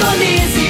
Indonésia.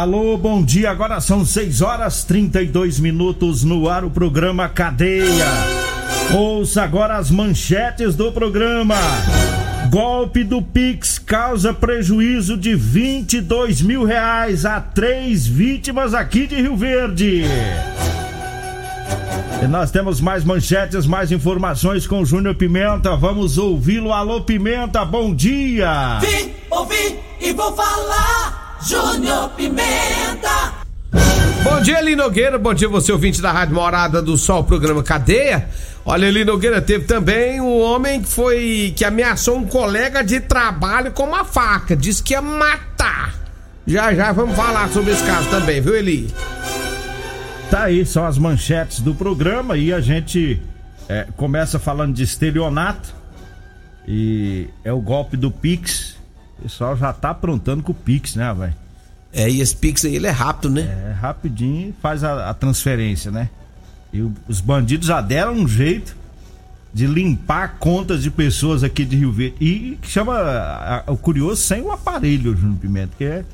Alô, bom dia. Agora são 6 horas 32 minutos no ar o programa Cadeia. Ouça agora as manchetes do programa. Golpe do Pix causa prejuízo de 22 mil reais a três vítimas aqui de Rio Verde. E nós temos mais manchetes, mais informações com Júnior Pimenta. Vamos ouvi-lo. Alô, Pimenta, bom dia. Vim, ouvi e vou falar. Júnior Pimenta. Bom dia, Eli Nogueira. Bom dia, você ouvinte da Rádio Morada do Sol, programa Cadeia. Olha, Eli Nogueira, teve também um homem que foi. que ameaçou um colega de trabalho com uma faca. Disse que ia matar. Já já vamos falar sobre esse caso também, viu, Eli? Tá aí, são as manchetes do programa e a gente é, começa falando de estelionato e é o golpe do Pix. O pessoal já tá aprontando com o Pix, né, velho? É, e esse Pix aí, ele é rápido, né? É rapidinho faz a, a transferência, né? E o- os bandidos já deram um jeito de limpar contas de pessoas aqui de Rio Verde. E que chama a- a- o curioso sem o aparelho, Júnior Pimenta, que é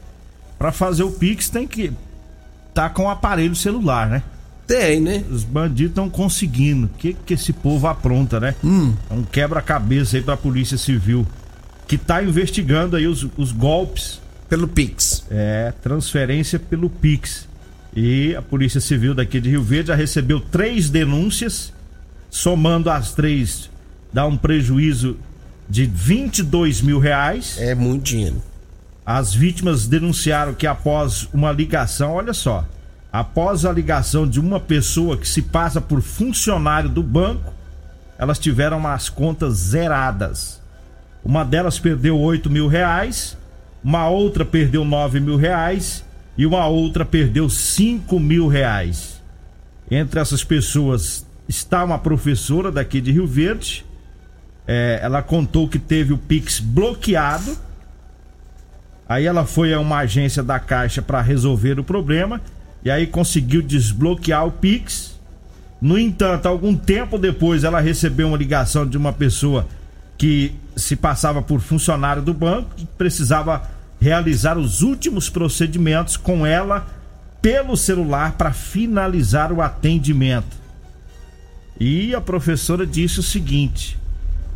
pra fazer o Pix tem que tá com o aparelho celular, né? Tem, né? Os bandidos estão conseguindo. O que, que esse povo apronta, né? Hum. É um quebra-cabeça aí pra Polícia Civil. Que tá investigando aí os, os golpes. Pelo Pix. É, transferência pelo Pix. E a Polícia Civil daqui de Rio Verde já recebeu três denúncias. Somando as três, dá um prejuízo de 22 mil reais. É muito dinheiro. As vítimas denunciaram que após uma ligação, olha só, após a ligação de uma pessoa que se passa por funcionário do banco, elas tiveram as contas zeradas. Uma delas perdeu 8 mil reais, uma outra perdeu 9 mil reais e uma outra perdeu 5 mil reais. Entre essas pessoas está uma professora daqui de Rio Verde. É, ela contou que teve o Pix bloqueado. Aí ela foi a uma agência da Caixa para resolver o problema e aí conseguiu desbloquear o Pix. No entanto, algum tempo depois ela recebeu uma ligação de uma pessoa que se passava por funcionário do banco precisava realizar os últimos procedimentos com ela pelo celular para finalizar o atendimento. E a professora disse o seguinte: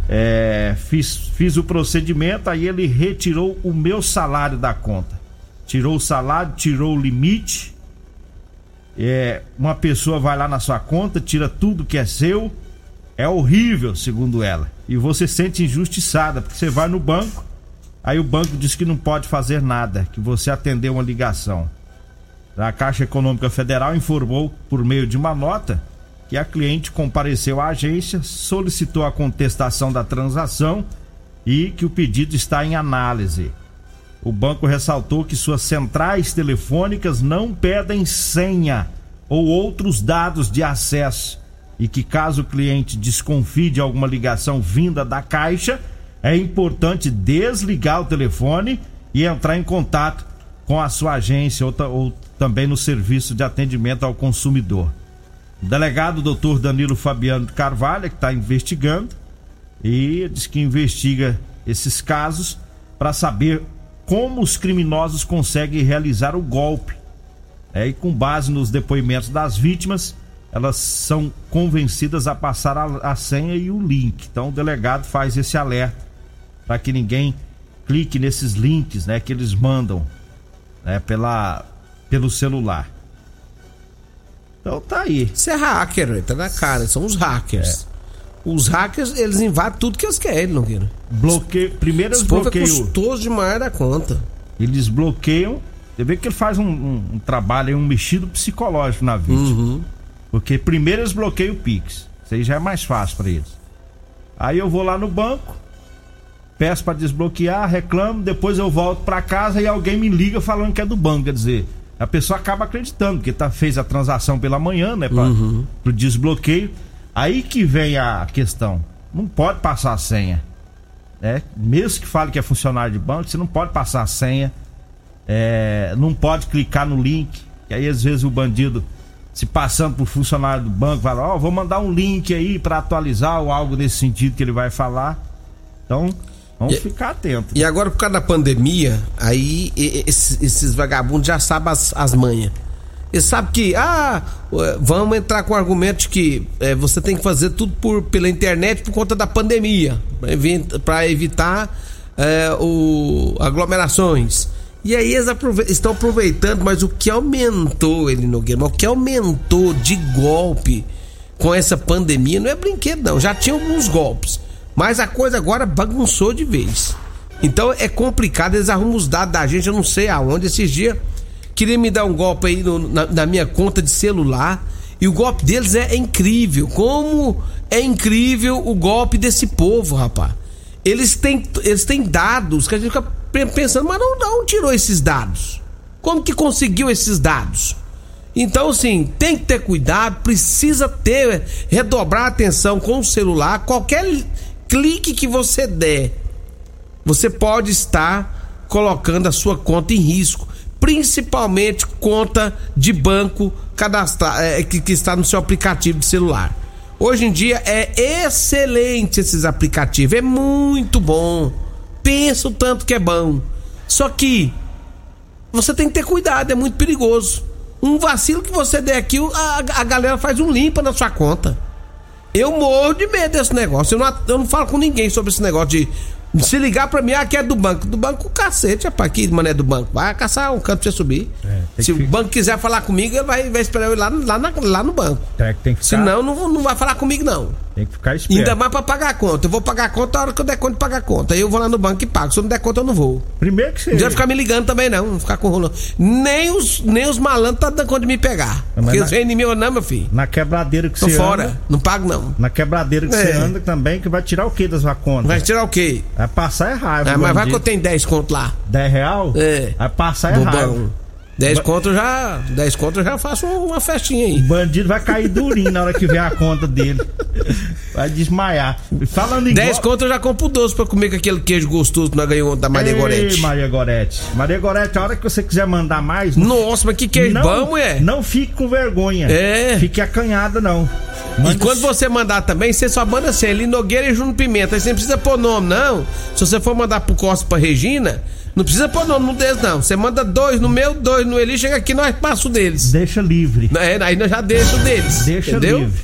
é, fiz, fiz o procedimento, aí ele retirou o meu salário da conta. Tirou o salário, tirou o limite. É, uma pessoa vai lá na sua conta, tira tudo que é seu. É horrível, segundo ela. E você se sente injustiçada, porque você vai no banco, aí o banco diz que não pode fazer nada, que você atendeu uma ligação. A Caixa Econômica Federal informou, por meio de uma nota, que a cliente compareceu à agência, solicitou a contestação da transação e que o pedido está em análise. O banco ressaltou que suas centrais telefônicas não pedem senha ou outros dados de acesso e que caso o cliente desconfie de alguma ligação vinda da Caixa, é importante desligar o telefone e entrar em contato com a sua agência ou, ou também no serviço de atendimento ao consumidor. O delegado doutor Danilo Fabiano Carvalho, que está investigando, e diz que investiga esses casos para saber como os criminosos conseguem realizar o golpe. É, e com base nos depoimentos das vítimas, elas são convencidas a passar a, a senha e o link. Então o delegado faz esse alerta para que ninguém clique nesses links, né, que eles mandam, né, pela pelo celular. Então tá aí. Isso é hacker, tá na cara, são os hackers. É. Os hackers, eles invadem tudo que eles querem, Nogueira. Bloqueio, primeiro eles é bloqueiam. É custoso demais da conta. Eles bloqueiam. Você vê que ele faz um, um, um trabalho, um mexido psicológico na vítima. Uhum. Porque primeiro eles bloqueiam o Pix. Isso aí já é mais fácil para eles. Aí eu vou lá no banco, peço para desbloquear, reclamo, depois eu volto para casa e alguém me liga falando que é do banco. Quer dizer, a pessoa acaba acreditando, porque tá, fez a transação pela manhã, né? Pra, uhum. Pro desbloqueio. Aí que vem a questão. Não pode passar a senha. Né? Mesmo que fale que é funcionário de banco, você não pode passar a senha. É, não pode clicar no link. Que aí às vezes o bandido se passando por funcionário do banco, fala, ó, oh, vou mandar um link aí para atualizar ou algo nesse sentido que ele vai falar. Então, vamos e, ficar atentos. E agora, por causa da pandemia, aí esses, esses vagabundos já sabem as, as manhas. Eles sabem que, ah, vamos entrar com o argumento de que é, você tem que fazer tudo por, pela internet por conta da pandemia, para evitar é, o, aglomerações. E aí eles estão aproveitando, mas o que aumentou, ele Nogueira, o que aumentou de golpe com essa pandemia não é brinquedo, não. Já tinha alguns golpes. Mas a coisa agora bagunçou de vez. Então é complicado, eles arrumam os dados da gente, eu não sei aonde. Esses dias queria me dar um golpe aí no, na, na minha conta de celular. E o golpe deles é, é incrível. Como é incrível o golpe desse povo, rapaz. Eles têm, eles têm dados que a gente fica pensando, mas não, não tirou esses dados? Como que conseguiu esses dados? Então, assim, tem que ter cuidado, precisa ter, redobrar a atenção com o celular. Qualquer clique que você der, você pode estar colocando a sua conta em risco. Principalmente conta de banco cadastrar, é, que, que está no seu aplicativo de celular. Hoje em dia é excelente esses aplicativos, é muito bom pensa o tanto que é bom. Só que você tem que ter cuidado, é muito perigoso. Um vacilo que você der aqui, a, a galera faz um limpa na sua conta. Eu morro de medo desse negócio. Eu não, eu não falo com ninguém sobre esse negócio de se ligar pra mim, aqui ah, é do banco. Do banco, cacete, rapaz. Aqui, mané do banco. Vai caçar um canto pra você subir. É, Se que... o banco quiser falar comigo, ele vai, vai esperar eu ir lá, lá, na, lá no banco. Tem, tem que ficar... Senão, não, não vai falar comigo, não. Tem que ficar esperto. Ainda mais pra pagar a conta. Eu vou pagar a conta a hora que eu der conta de pagar a conta. Aí eu vou lá no banco e pago. Se eu não der conta, eu não vou. Primeiro que você. Não vai ficar me ligando também, não. Não ficar com rolando. Nem os, nem os malandros tá dando conta de me pegar. Mas porque na... eles vêm em mim ou não, meu filho. Na quebradeira que Tô você fora. Anda, não pago, não. Na quebradeira que é. você anda também, que vai tirar o que da sua conta? Vai tirar o quê? Vai passar errado. Ah, mas vai que eu tenho 10 conto lá. 10 real? É. Vai passar é errado. 10 ba... conto já. 10 conto eu já faço uma festinha aí. O bandido vai cair durinho na hora que vier a conta dele. Vai desmaiar. Falando em 10 conto eu já compro doce pra comer com aquele queijo gostoso que nós ganhamos da Maria Ei, Gorete. Maria Gorete. Maria Gorete, a hora que você quiser mandar mais. Nossa, mas que queijo não, bom, é? Não fique com vergonha. É. Fique acanhada, não. Manda e quando você mandar também, você só manda assim, ali Nogueira e Juno Pimenta. Aí você não precisa pôr nome, não. Se você for mandar pro Costa pra Regina, não precisa pôr nome no deles, não. Você manda dois no meu, dois no Eli, chega aqui, nós passa o deles. Deixa livre. É, aí nós já deixa o deles. Deixa entendeu? livre.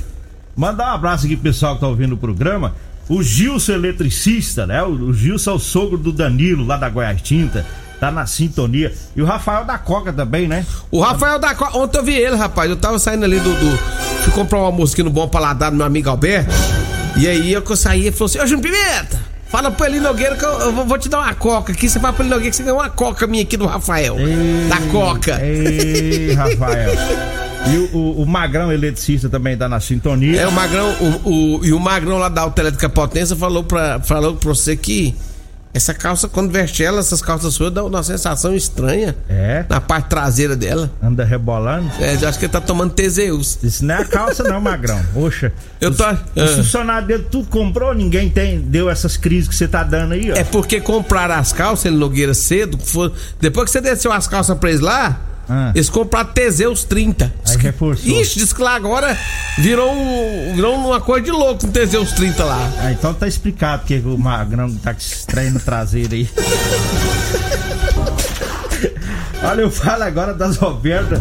Mandar um abraço aqui pro pessoal que tá ouvindo o programa. O Gilson eletricista, né? O Gilson é o sogro do Danilo, lá da Goiás Tinta tá na sintonia. E o Rafael da Coca também, né? O Rafael da Coca, ontem eu vi ele, rapaz. Eu tava saindo ali do. do fui comprar uma música no Bom Paladar do meu amigo Alberto. E aí eu saí e falou assim: Ô Júnior Pimenta, fala pro Eli Nogueira que eu, eu, vou te dar uma coca aqui. Você fala pro Eli Nogueira que você ganhou uma coca minha aqui do Rafael. Ei, da Coca. Ei, Rafael. E o, o, o, Magrão eletricista também tá na sintonia. É, o Magrão, o, o, e o Magrão lá da Autoelétrica Potência falou pra, falou pra você que Essa calça, quando veste ela, essas calças suas dão uma sensação estranha. É. Na parte traseira dela. Anda rebolando. É, eu acho que ele tá tomando Teseus. Isso não é a calça, não, Magrão. Poxa. Eu tô. Os, Ah. os funcionários dele tudo comprou, ninguém tem, deu essas crises que você tá dando aí, ó. É porque compraram as calças, ele Nogueira cedo. for- depois que você desceu as calças pra eles lá, Ah. eles compraram Teseus 30. Aí reforçou. Ixi, diz que lá agora virou, um, virou uma coisa de louco um Teseus 30 lá. Ah, então tá explicado porque o Magrão tá com trem no traseiro aí. Olha, eu falo agora das ofertas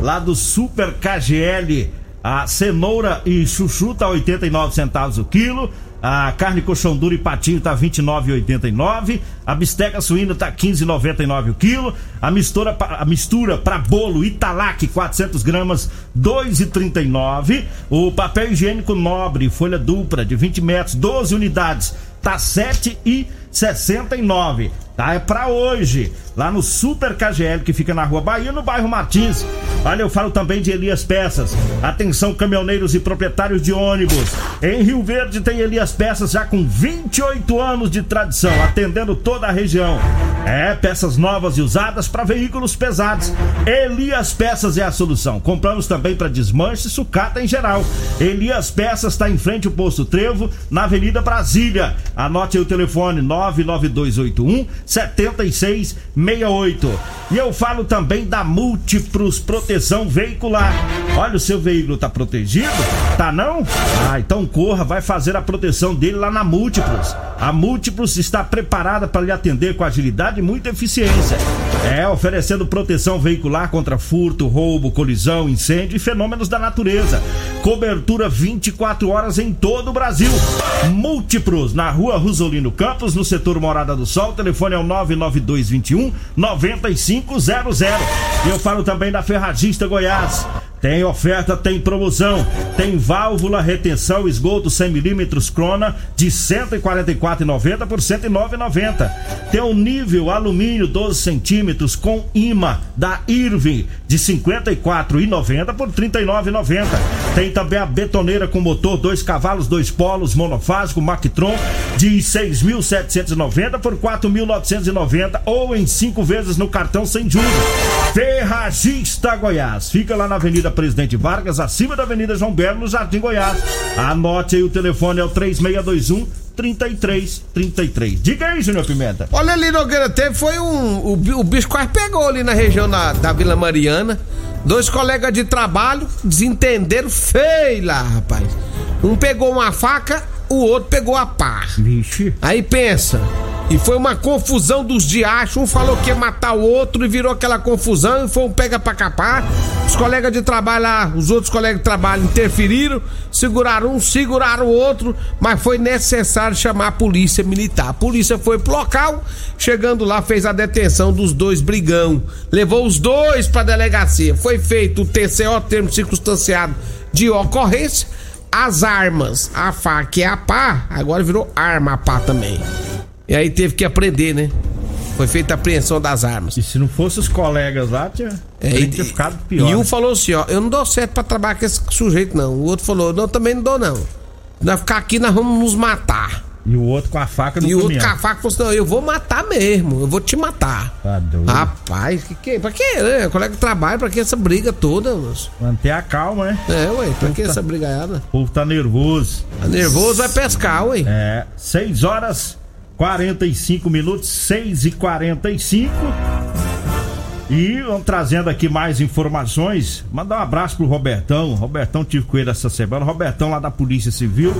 lá do Super KGL. A cenoura e chuchu tá 89 centavos o quilo. A carne coxão duro e patinho tá 29,89. A bisteca suína tá 15,99 o quilo. A mistura a mistura para bolo Italac 400 gramas 2,39. O papel higiênico nobre folha dupla de 20 metros 12 unidades tá 7,69. Tá é pra hoje lá no Super KGL que fica na Rua Bahia no bairro Martins. Olha, eu falo também de Elias Peças. Atenção, caminhoneiros e proprietários de ônibus. Em Rio Verde tem Elias Peças já com 28 anos de tradição, atendendo toda a região. É, peças novas e usadas para veículos pesados. Elias Peças é a solução. Compramos também para desmanche e sucata em geral. Elias Peças está em frente ao posto Trevo, na Avenida Brasília. Anote aí o telefone 99281 7668. E eu falo também da Múltiplos Proteção Veicular. Olha, o seu veículo tá protegido? Tá não? Ah, então corra, vai fazer a proteção dele lá na Múltiplos. A Múltiplos está preparada para lhe atender com agilidade e muita eficiência. É, oferecendo proteção veicular contra furto, roubo, colisão, incêndio e fenômenos da natureza. Cobertura 24 horas em todo o Brasil. Múltiplos, na rua Rosolino Campos, no setor Morada do Sol. Telefone é o 99221 9500. E eu falo também da Ferragista Goiás. Tem oferta, tem promoção. Tem válvula, retenção, esgoto 100 milímetros Crona de R$ 144,90 por R$ 109,90. Tem o nível alumínio 12 centímetros com imã da Irving de R$ 54,90 por R$ 39,90. Tem também a betoneira com motor 2 cavalos, 2 polos, monofásico, Mactron de R$ 6.790 por R$ 4.990 ou em 5 vezes no cartão sem juros. Ferragista Goiás. Fica lá na Avenida Presidente Vargas, acima da Avenida João Belo, no Jardim Goiás. Anote aí o telefone, é o 3621 3333. Diga aí, Júnior Pimenta. Olha ali, Nogueira, teve foi um. O, o bicho quase pegou ali na região da, da Vila Mariana. Dois colegas de trabalho desentenderam feio lá, rapaz. Um pegou uma faca, o outro pegou a pá. Vixe. Aí pensa. E foi uma confusão dos diachos. Um falou que ia matar o outro e virou aquela confusão. E foi um pega pra capar. Os colegas de trabalho lá, os outros colegas de trabalho interferiram. Seguraram um, seguraram o outro. Mas foi necessário chamar a polícia militar. A polícia foi pro local. Chegando lá, fez a detenção dos dois brigão. Levou os dois pra delegacia. Foi feito o TCO, termo circunstanciado de ocorrência. As armas, a faca e a pá, agora virou arma a pá também. E aí teve que aprender, né? Foi feita a apreensão das armas. E se não fosse os colegas lá, tinha, É, tinha e, ficado pior. e um né? falou assim, ó, eu não dou certo pra trabalhar com esse sujeito, não. O outro falou, não, também não dou, não. Nós ficar aqui, nós vamos nos matar. E o outro com a faca no e o outro com a faca falou assim, não, eu vou matar mesmo, eu vou te matar. Tá doido. Rapaz, que que, pra que, né? Colega de trabalho, pra que essa briga toda, moço? Manter a calma, né? É, ué, pra que essa brigaiada? O povo tá nervoso. Tá nervoso, vai pescar, ué. É, 6 horas 45 minutos, 6 e 45 E vamos trazendo aqui mais informações. Mandar um abraço pro Robertão. Robertão tive com ele essa semana. Robertão lá da Polícia Civil.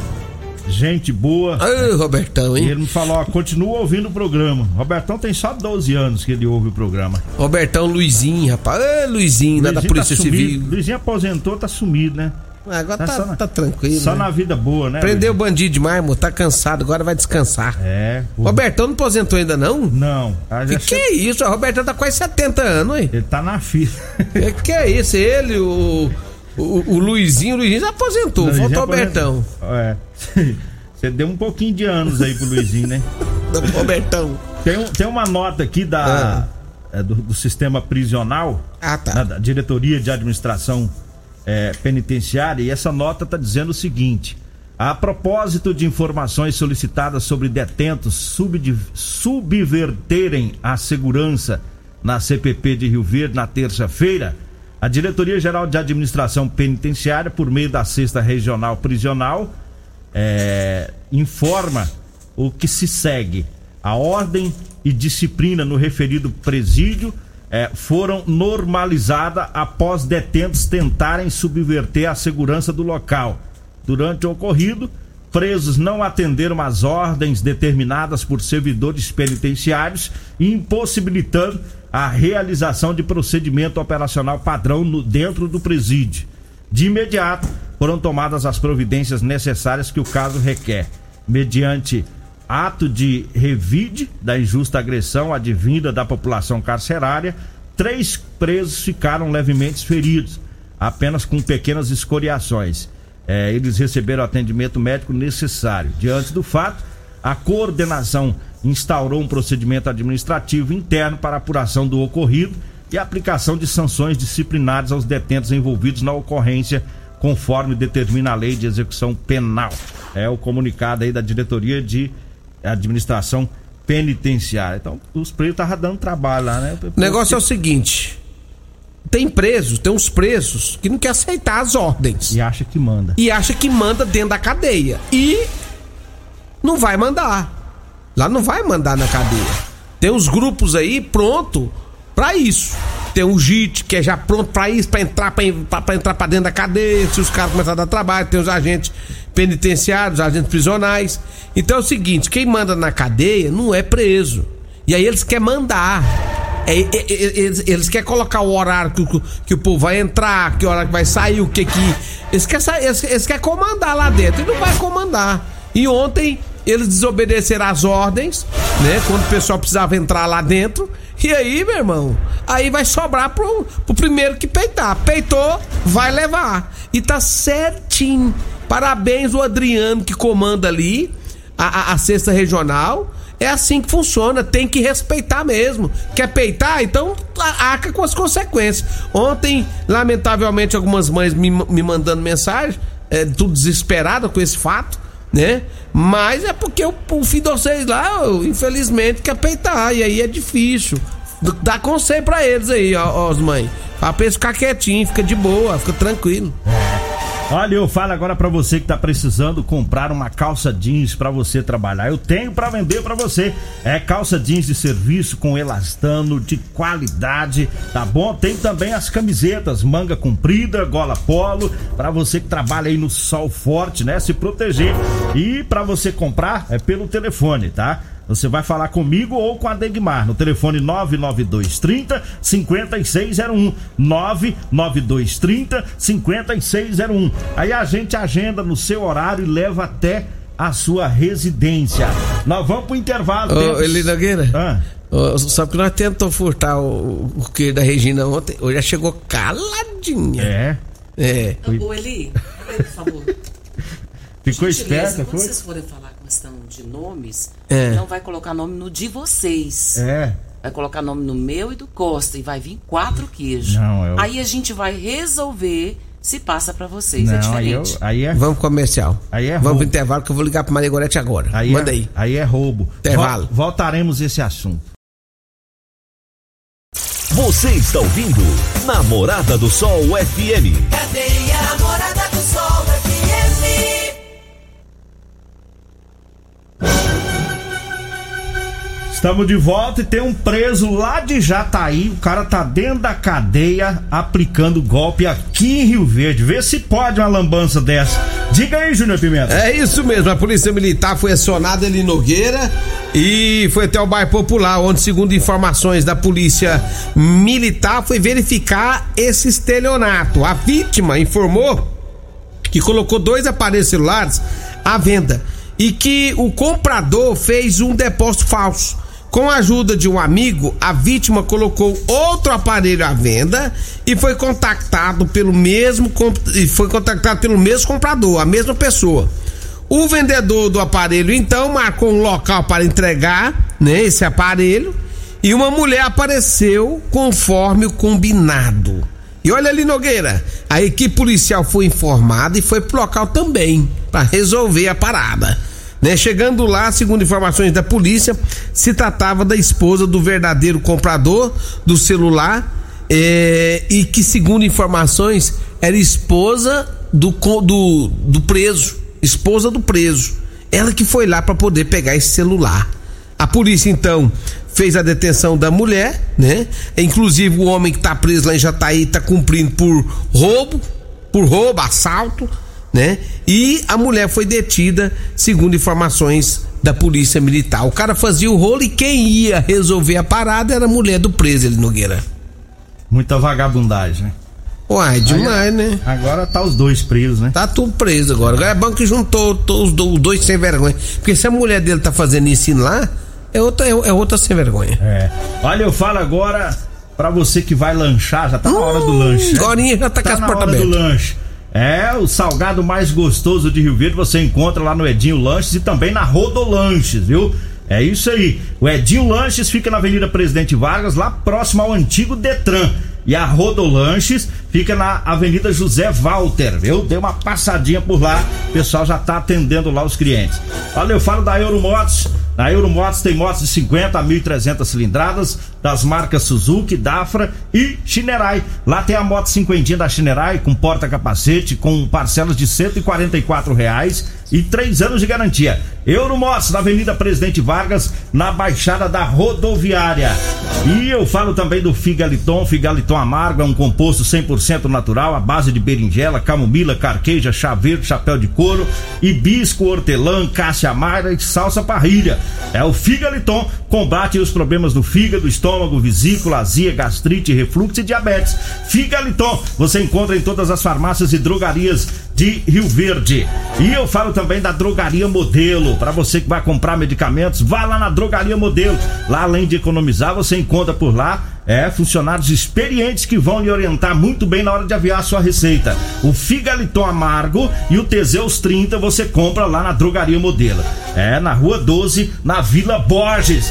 Gente boa. Ai, Robertão, E hein? ele me falou, ó, continua ouvindo o programa. Robertão tem só 12 anos que ele ouve o programa. Robertão Luizinho, rapaz. Ai, Luizinho, lá da Luizinho Polícia tá Civil. Luizinho aposentou, tá sumido, né? Agora Tá tá, na- tá tranquilo. Só né? na vida boa, né? Prendeu o bandido demais, amor. Tá cansado, agora vai descansar. É. o- Robertão não aposentou ainda, não? Não. Ah, já Que é isso? O Robertão tá quase 70 anos, hein? Ele tá na fila. Que que é isso? Ele, o, o, o Luizinho, o Luizinho já aposentou, faltou o. Robertão. É. Você deu um pouquinho de anos aí pro Luizinho, né? Robertão. Tem, tem uma nota aqui da, é, do, do sistema prisional, Ah, tá. da Diretoria de Administração é, Penitenciária, e essa nota tá dizendo o seguinte: A propósito de informações solicitadas sobre detentos subverterem a segurança na CPP de Rio Verde na terça-feira, a Diretoria Geral de Administração Penitenciária, por meio da Sexta Regional Prisional, é, informa o que se segue. A ordem e disciplina no referido presídio é, foram normalizadas após detentos tentarem subverter a segurança do local. Durante o ocorrido, presos não atenderam às ordens determinadas por servidores penitenciários, impossibilitando a realização de procedimento operacional padrão no, dentro do presídio. De imediato, foram tomadas as providências necessárias que o caso requer, mediante ato de revide da injusta agressão advinda da população carcerária, três presos ficaram levemente feridos, apenas com pequenas escoriações. É, eles receberam o atendimento médico necessário. Diante do fato, a coordenação instaurou um procedimento administrativo interno para apuração do ocorrido e aplicação de sanções disciplinares aos detentos envolvidos na ocorrência, conforme determina a lei de execução penal. É o comunicado aí da diretoria de administração penitenciária. Então, os presos estavam dando trabalho lá, né? O negócio é o seguinte: tem presos, tem uns presos que não quer aceitar as ordens. E acha que manda. E acha que manda dentro da cadeia. E não vai mandar. Lá não vai mandar na cadeia. Tem uns grupos aí pronto para isso. Tem um JIT que é já pronto para isso, para entrar para entrar para dentro da cadeia, se os caras começarem a dar trabalho, tem os agentes penitenciários, agentes prisionais. Então é o seguinte, quem manda na cadeia não é preso. E aí eles querem mandar. É, é, é, eles, eles, querem colocar o horário que, que, o povo vai entrar, que hora que vai sair, o que que. Eles querem, eles, eles querem comandar lá dentro. E não vai comandar. E ontem eles desobedeceram as ordens, né? Quando o pessoal precisava entrar lá dentro. E aí, meu irmão, aí vai sobrar pro, pro primeiro que peitar. Peitou, vai levar. E tá certinho. Parabéns o Adriano que comanda ali a, a, a sexta regional. É assim que funciona, tem que respeitar mesmo. Quer peitar? Então arca com as consequências. Ontem, lamentavelmente, algumas mães me, me mandando mensagem, é, tudo desesperada com esse fato, né? Mas é porque o, o filho de vocês lá, infelizmente, quer peitar. E aí é difícil. Dá conselho pra eles aí, ó, ó as mães. Pra ficar quietinho, fica de boa, fica tranquilo. Olha, eu falo agora para você que tá precisando comprar uma calça jeans para você trabalhar. Eu tenho para vender para você. É calça jeans de serviço com elastano de qualidade, tá bom? Tem também as camisetas manga comprida, gola polo, para você que trabalha aí no sol forte, né? Se proteger. E para você comprar é pelo telefone, tá? Você vai falar comigo ou com a Degmar no telefone 99230 5601. 99230 5601. Aí a gente agenda no seu horário e leva até a sua residência. Nós vamos pro intervalo. Ô, Eli Nogueira. Ah. Só que nós tentamos furtar o, o que da Regina ontem, hoje já chegou caladinha. É. É. Ô, Eli, por favor. Ficou esperta, foi? vocês forem falar questão de nomes, é. não vai colocar nome no de vocês. É. Vai colocar nome no meu e do Costa e vai vir quatro queijos. Não, eu... Aí a gente vai resolver se passa para vocês. É não, é diferente. Aí, eu, aí é... Vamos comercial. Aí é Vamos pro intervalo que eu vou ligar pro Maria Gorete agora. Aí Manda é, aí. Aí é roubo. Intervalo. Vol voltaremos esse assunto. Você está ouvindo Namorada do Sol FM. Cadeia Estamos de volta e tem um preso lá de Jataí. O cara tá dentro da cadeia aplicando golpe aqui em Rio Verde. Vê se pode uma lambança dessa. Diga aí, Júnior Pimenta. É isso mesmo. A Polícia Militar foi acionada ali em Nogueira e foi até o bairro Popular, onde, segundo informações da Polícia Militar, foi verificar esse estelionato. A vítima informou que colocou dois aparelhos celulares à venda e que o comprador fez um depósito falso. Com a ajuda de um amigo, a vítima colocou outro aparelho à venda e foi contactado pelo mesmo e foi contactado pelo mesmo comprador, a mesma pessoa. O vendedor do aparelho então marcou um local para entregar, né, esse aparelho, e uma mulher apareceu conforme o combinado. E olha ali Nogueira, a equipe policial foi informada e foi pro local também. para resolver a parada. Né? Chegando lá, segundo informações da polícia, se tratava da esposa do verdadeiro comprador do celular é, e que, segundo informações, era esposa do, do, do preso. Esposa do preso. Ela que foi lá para poder pegar esse celular. A polícia então fez a detenção da mulher, né? Inclusive o homem que tá preso lá em Jataí tá cumprindo por roubo, por roubo, assalto, né? E a mulher foi detida, segundo informações da polícia militar. O cara fazia o rolo e quem ia resolver a parada era a mulher do preso, ele Nogueira. Muita vagabundagem, né? Uai, demais, né? Agora tá os dois presos, né? Tá tudo preso agora. Agora é bom que juntou os dois sem vergonha. Porque se a mulher dele tá fazendo isso lá, é outra, é, é outra sem vergonha. É. Olha, eu falo agora para você que vai lanchar, já tá na hora do hum, lanche. Agora já tá, tá com as portas abertas. do lanche. É, o salgado mais gostoso de Rio Verde você encontra lá no Edinho Lanches e também na Rodolanches, viu? É isso aí. O Edinho Lanches fica na Avenida Presidente Vargas, lá próximo ao antigo Detran. E a Rodolanches fica na Avenida José Walter, viu? Deu uma passadinha por lá, o pessoal já tá atendendo lá os clientes. Olha, eu falo da Euromotos. Na Euromotos tem motos de 50 a 1.300 cilindradas das marcas Suzuki, Dafra e Shinerai. Lá tem a moto cinquentinha da Shinerai com porta-capacete com parcelas de 144 reais e três anos de garantia. Euromotos na Avenida Presidente Vargas, na Baixada da Rodoviária. E eu falo também do Figaliton, Figaliton amargo é um composto 100% natural, à base de berinjela, camomila, carqueja, chá verde, chapéu de couro, hibisco, hortelã, cássia amara e salsa parrilha. É o Figaliton, combate os problemas do fígado, estômago, vesícula, azia, gastrite, refluxo e diabetes. Figaliton, você encontra em todas as farmácias e drogarias de Rio Verde. E eu falo também da Drogaria Modelo. Para você que vai comprar medicamentos, vá lá na Drogaria Modelo. Lá além de economizar, você encontra por lá é, funcionários experientes que vão lhe orientar muito bem na hora de aviar a sua receita. O Figaliton Amargo e o Teseus 30 você compra lá na Drogaria Modelo. É, na Rua 12, na Vila Borges.